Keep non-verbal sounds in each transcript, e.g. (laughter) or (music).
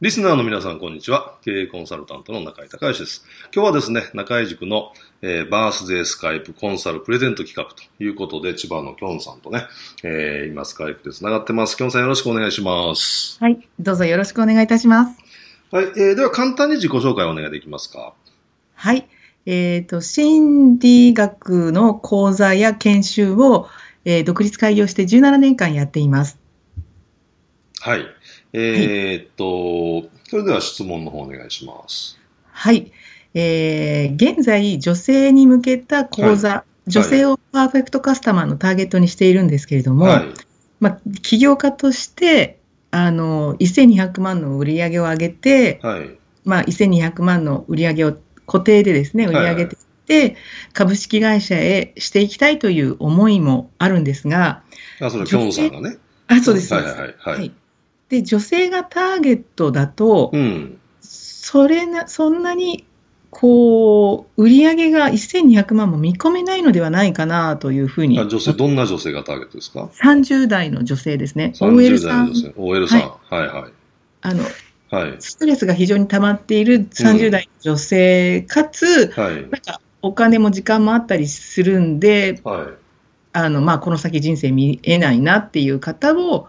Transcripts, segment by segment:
リスナーの皆さん、こんにちは。経営コンサルタントの中井隆義です。今日はですね、中井塾の、えー、バースデースカイプコンサルプレゼント企画ということで、千葉のきょんさんとね、えー、今スカイプで繋がってます。きょんさんよろしくお願いします。はい、どうぞよろしくお願いいたします。はい、えー、では簡単に自己紹介をお願いできますか？はい、えっ、ー、と、心理学の講座や研修を、えー、独立開業して17年間やっています。はい。えー、っと、それでは質問の方お願いします。はい。えー、現在、女性に向けた講座、はい、女性をパーフェクトカスタマーのターゲットにしているんですけれども、はい、まあ、起業家として、あの、1200万の売り上げを上げて、はい、まあ、1200万の売り上げを固定でですね、売り上げて、はいはい、株式会社へしていきたいという思いもあるんですが、あ、それ、さんがね。あ、そうです。はいはいはい。はいで、女性がターゲットだと、うん、それな、そんなに、こう、売り上げが1200万も見込めないのではないかなというふうに。女性、どんな女性がターゲットですか ?30 代の女性ですね。OL さん。OL さん。はい、はい、はい。あの、はい、ストレスが非常に溜まっている30代の女性、かつ、はい、なんかお金も時間もあったりするんで、はい、あのまあ、この先人生見えないなっていう方を、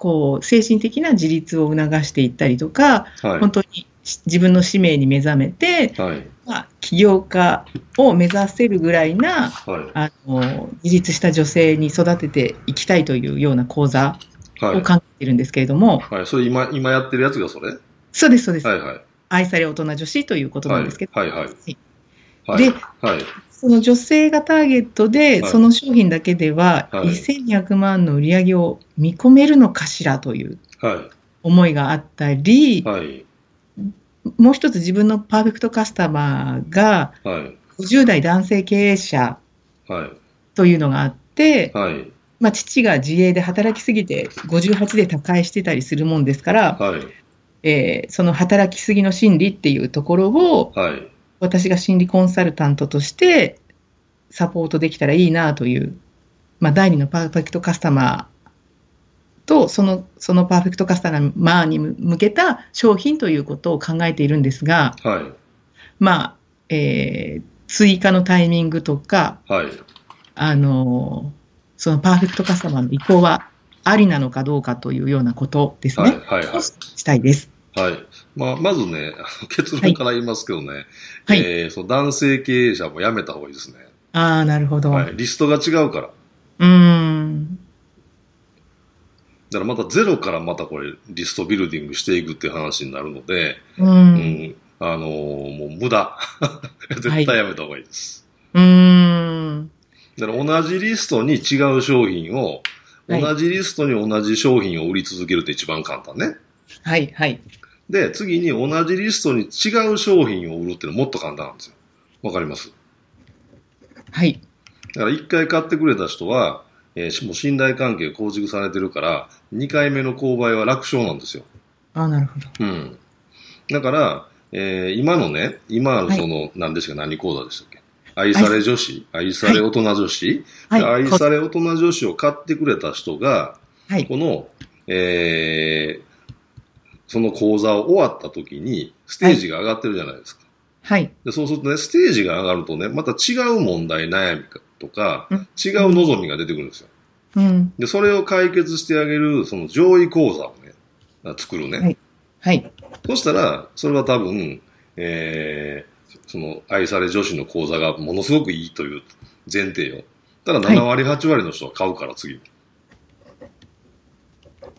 こう精神的な自立を促していったりとか、はい、本当に自分の使命に目覚めて、はい、まあ、起業家を目指せるぐらいな、はい、あの自立した女性に育てていきたいというような講座を考えているんですけれども、はい。それ今今やってるやつがそれ？そうです、そうです、はいはい。愛され大人女子ということなんですけど、はいはいで、はい、その女性がターゲットで、その商品だけでは、1200万の売り上げを見込めるのかしらという思いがあったり、はい、もう一つ自分のパーフェクトカスタマーが、50代男性経営者というのがあって、はい、まあ、父が自営で働きすぎて58で他界してたりするもんですから、はい、えー、その働きすぎの心理っていうところを、はい私が心理コンサルタントとしてサポートできたらいいなという、まあ、第二のパーフェクトカスタマーとそのそのパーフェクトカスタマーに向けた商品ということを考えているんですが、はい、まあ、えー、追加のタイミングとか、はい、あのそのパーフェクトカスタマーの意向はありなのかどうかというようなことですね、はいはいはい、したいです。はい。まあ、まずね、(laughs) 結論から言いますけどね、はい、えー、その男性経営者も辞めた方がいいですね。ああ、なるほど。はい。リストが違うから。うん。だからまたゼロからまたこれ、リストビルディングしていくっていう話になるので、うん、うん、あのー、もう無駄。(laughs) 絶対やめた方がいいです。はい、うん。だから同じリストに違う商品を、同じリストに同じ商品を売り続けるって一番簡単ね。はい、はい。で、次に同じリストに違う商品を売るっていうのはもっと簡単なんですよ。わかります？はい。だから一回買ってくれた人は、えー、もう信頼関係構築されてるから、二回目の購買は楽勝なんですよ。あなるほど。うん。だから、えー、今のね、今あるその、はい、何ですか、何講座でしたっけ？愛され女子、はい、愛され大人女子、はい、愛され大人女子を買ってくれた人が、はい、この、えー、その講座を終わった時に、ステージが上がってるじゃないですか。はい。でそうするとね、ステージが上がるとね、また違う問題、悩みとか、違う望みが出てくるんですよ。うん。で、それを解決してあげる、その上位講座をね、作るね。はい。はい。そしたら、それは多分、えー、その、愛され女子の講座がものすごくいいという前提よ。ただ7割、8割の人は買うから、次。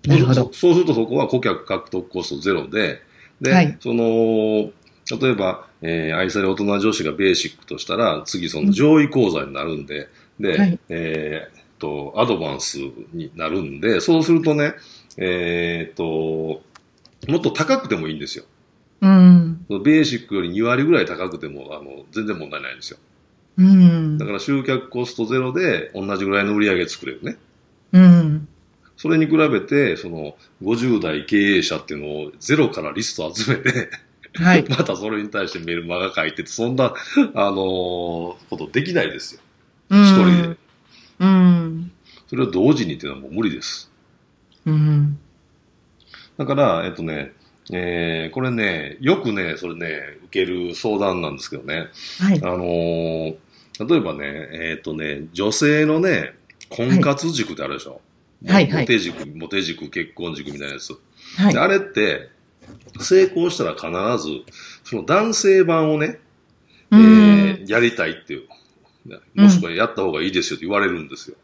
なるほど。そうするとそこは顧客獲得コストゼロで、で、はい、その、例えば、えー、愛され大人女子がベーシックとしたら、次その上位講座になるんで、うん、で、はい、えー、と、アドバンスになるんで、そうするとね、えっ、ー、と、もっと高くてもいいんですよ。うん。ベーシックより2割ぐらい高くても、あの、全然問題ないんですよ。うん。だから集客コストゼロで同じぐらいの売り上げ作れるね。うん。それに比べて、その、50代経営者っていうのをゼロからリスト集めてはい。(laughs) またそれに対してメルマガ書いてて、そんな、あのー、ことできないですよ。一人で。うん。それを同時にっていうのはもう無理です。うん。だから、えっとね、えー、これね、よくね、それね、受ける相談なんですけどね。はい。あのー、例えばね、えっ、ー、とね、女性のね、婚活軸ってあるでしょ。はい、はい、モテ軸、モテ軸、結婚軸みたいなやつ。はい。あれって、成功したら必ず、その男性版をね、えー、やりたいっていう。もしくはやった方がいいですよって言われるんですよ。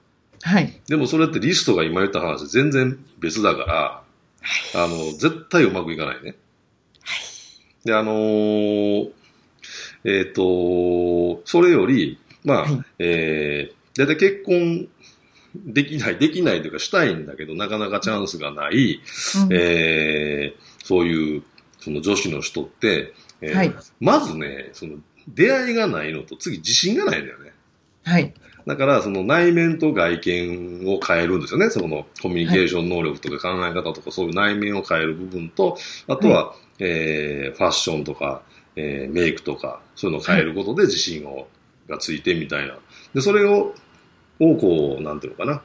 はい。でもそれってリストが今言った話全然別だから、あの、絶対うまくいかないね。はい。で、あのー、えっ、ー、と、それより、まあ、はい、えー、だいたい結婚できない、できないというかしたいんだけど、なかなかチャンスがない、うん、えー、そういう、その女子の人って、えー、はい、まずね、その、出会いがないのと、次自信がないんだよね。はい。だから、その内面と外見を変えるんですよね。そのコミュニケーション能力とか考え方とか、そういう内面を変える部分と、あとは、はい、えー、ファッションとか、えー、メイクとか、そういうのを変えることで自信を、がついてみたいな。で、それを、をこう、なんていうのかな。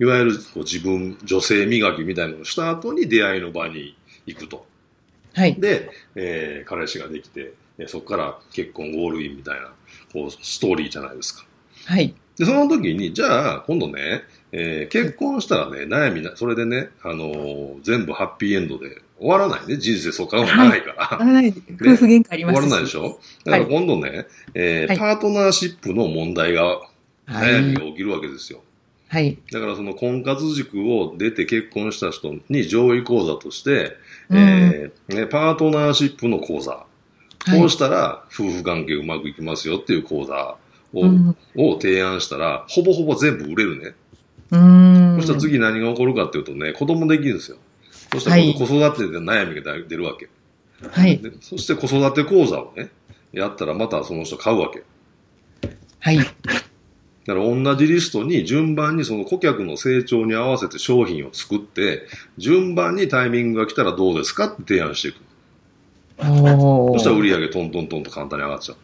いわゆるこう自分、女性磨きみたいなのをした後に出会いの場に行くと。はい。で、えー、彼氏ができて、そこから結婚ゴールインみたいな、こう、ストーリーじゃないですか。はい。で、その時に、じゃあ、今度ね、えー、結婚したらね、悩みな、それでね、あのー、全部ハッピーエンドで終わらないね。人生そこからもないから。はい、夫婦喧嘩あります終わらないでしょ？だから今度ね、はい、えーはい、パートナーシップの問題が、悩みが起きるわけですよ。はい。だからその婚活塾を出て結婚した人に上位講座として、うん、えー、ね、パートナーシップの講座。こうしたら夫婦関係うまくいきますよっていう講座をうん、を提案したら、ほぼほぼ全部売れるね。うんそしたら次何が起こるかっていうとね、子供できるんですよ。そしたら子育てで悩みが出るわけ。はい。そして子育て講座をね、やったらまたその人買うわけ。はい。だから同じリストに順番にその顧客の成長に合わせて商品を作って、順番にタイミングが来たらどうですかって提案していく。そしたら売り上げトントントンと簡単に上がっちゃう。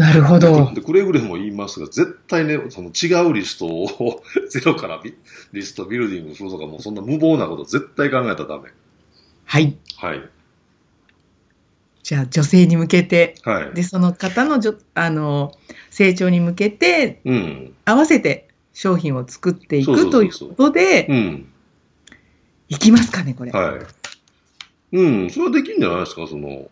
なるほど。でくれぐれも言いますが、絶対ね、その違うリストを (laughs) ゼロからリストビルディングするとか、もうそんな無謀なこと絶対考えたらダメ。はい。はい。じゃあ、女性に向けて、はい、で、その方のじょあの成長に向けて、うん、合わせて商品を作っていくということで、うん、いきますかね、これ。はい。うん、それはできるんじゃないですか、その、こ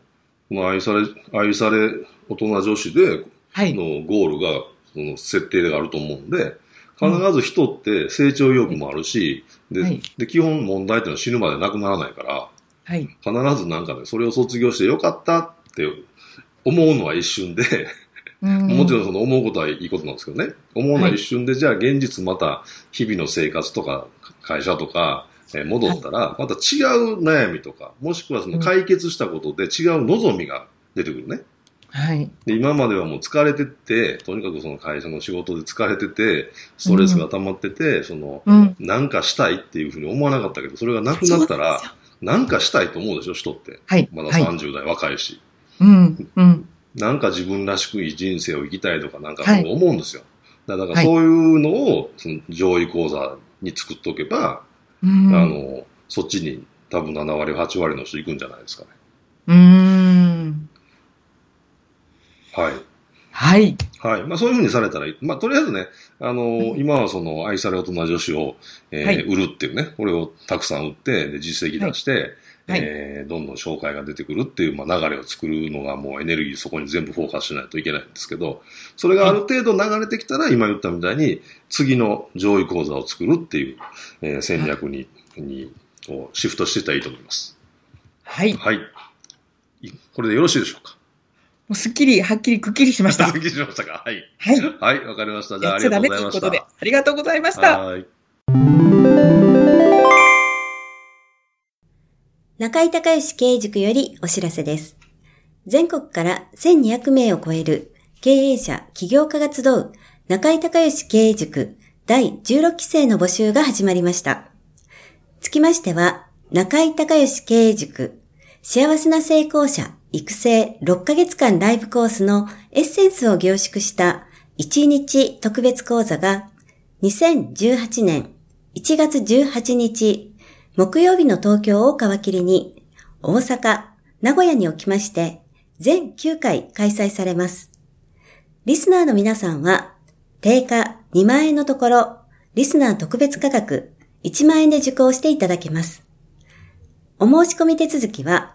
の愛され、愛され大人女子で、のゴールが、その設定があると思うんで、必ず人って成長意欲もあるし、で、はい、で、基本問題っていうのは死ぬまでなくならないから、はい、必ずなんかね、それを卒業してよかったって思うのは一瞬でもちろんその思うことはいいことなんですけどね。思うのは一瞬で、はい、じゃあ現実また日々の生活とか会社とか、え戻ったら、また違う悩みとか、もしくはその解決したことで違う望みが出てくるね。はい。で、今まではもう疲れてて、とにかくその会社の仕事で疲れてて、ストレスが溜まってて、うん、その、うん、なんかしたいっていうふうに思わなかったけど、それがなくなったら、なんかしたいと思うでしょ、人って。はい。まだ30代若いし。うん。うん。なんか自分らしくいい人生を生きたいとかなんか思うんですよ。はい、だからそういうのを、その上位講座に作っておけば、うん、あの、そっちに多分7割、8割の人行くんじゃないですかね。うん。はい。はい。はい。まあそういうふうにされたらいい。まあとりあえずね、あのーはい、今はその愛され大人女子を、えーはい、売るっていうね、これをたくさん売って、で実績出して、はい、えー、どんどん紹介が出てくるっていう、まあ、流れを作るのがもうエネルギーそこに全部フォーカスしないといけないんですけど、それがある程度流れてきたら、今言ったみたいに、次の上位講座を作るっていう、えー、戦略ににこうシフトしていったらいいと思います。はい。はい。これでよろしいでしょうか？もうすっきり、はっきり、くっきりしました。すっきりしましたか？はい。はい。はい、わかりました。じゃあ、ありがとうございました。ありがとうございました。はい。中井隆義経営塾よりお知らせです。全国から1200名を超える経営者、起業家が集う中井隆義経営塾第16期生の募集が始まりました。つきましては、中井隆義経営塾幸せな成功者育成6ヶ月間ライブコースのエッセンスを凝縮した1日特別講座が2018年1月18日木曜日の東京を皮切りに大阪、名古屋におきまして全9回開催されます。リスナーの皆さんは定価2万円のところリスナー特別価格1万円で受講していただけます。お申し込み手続きは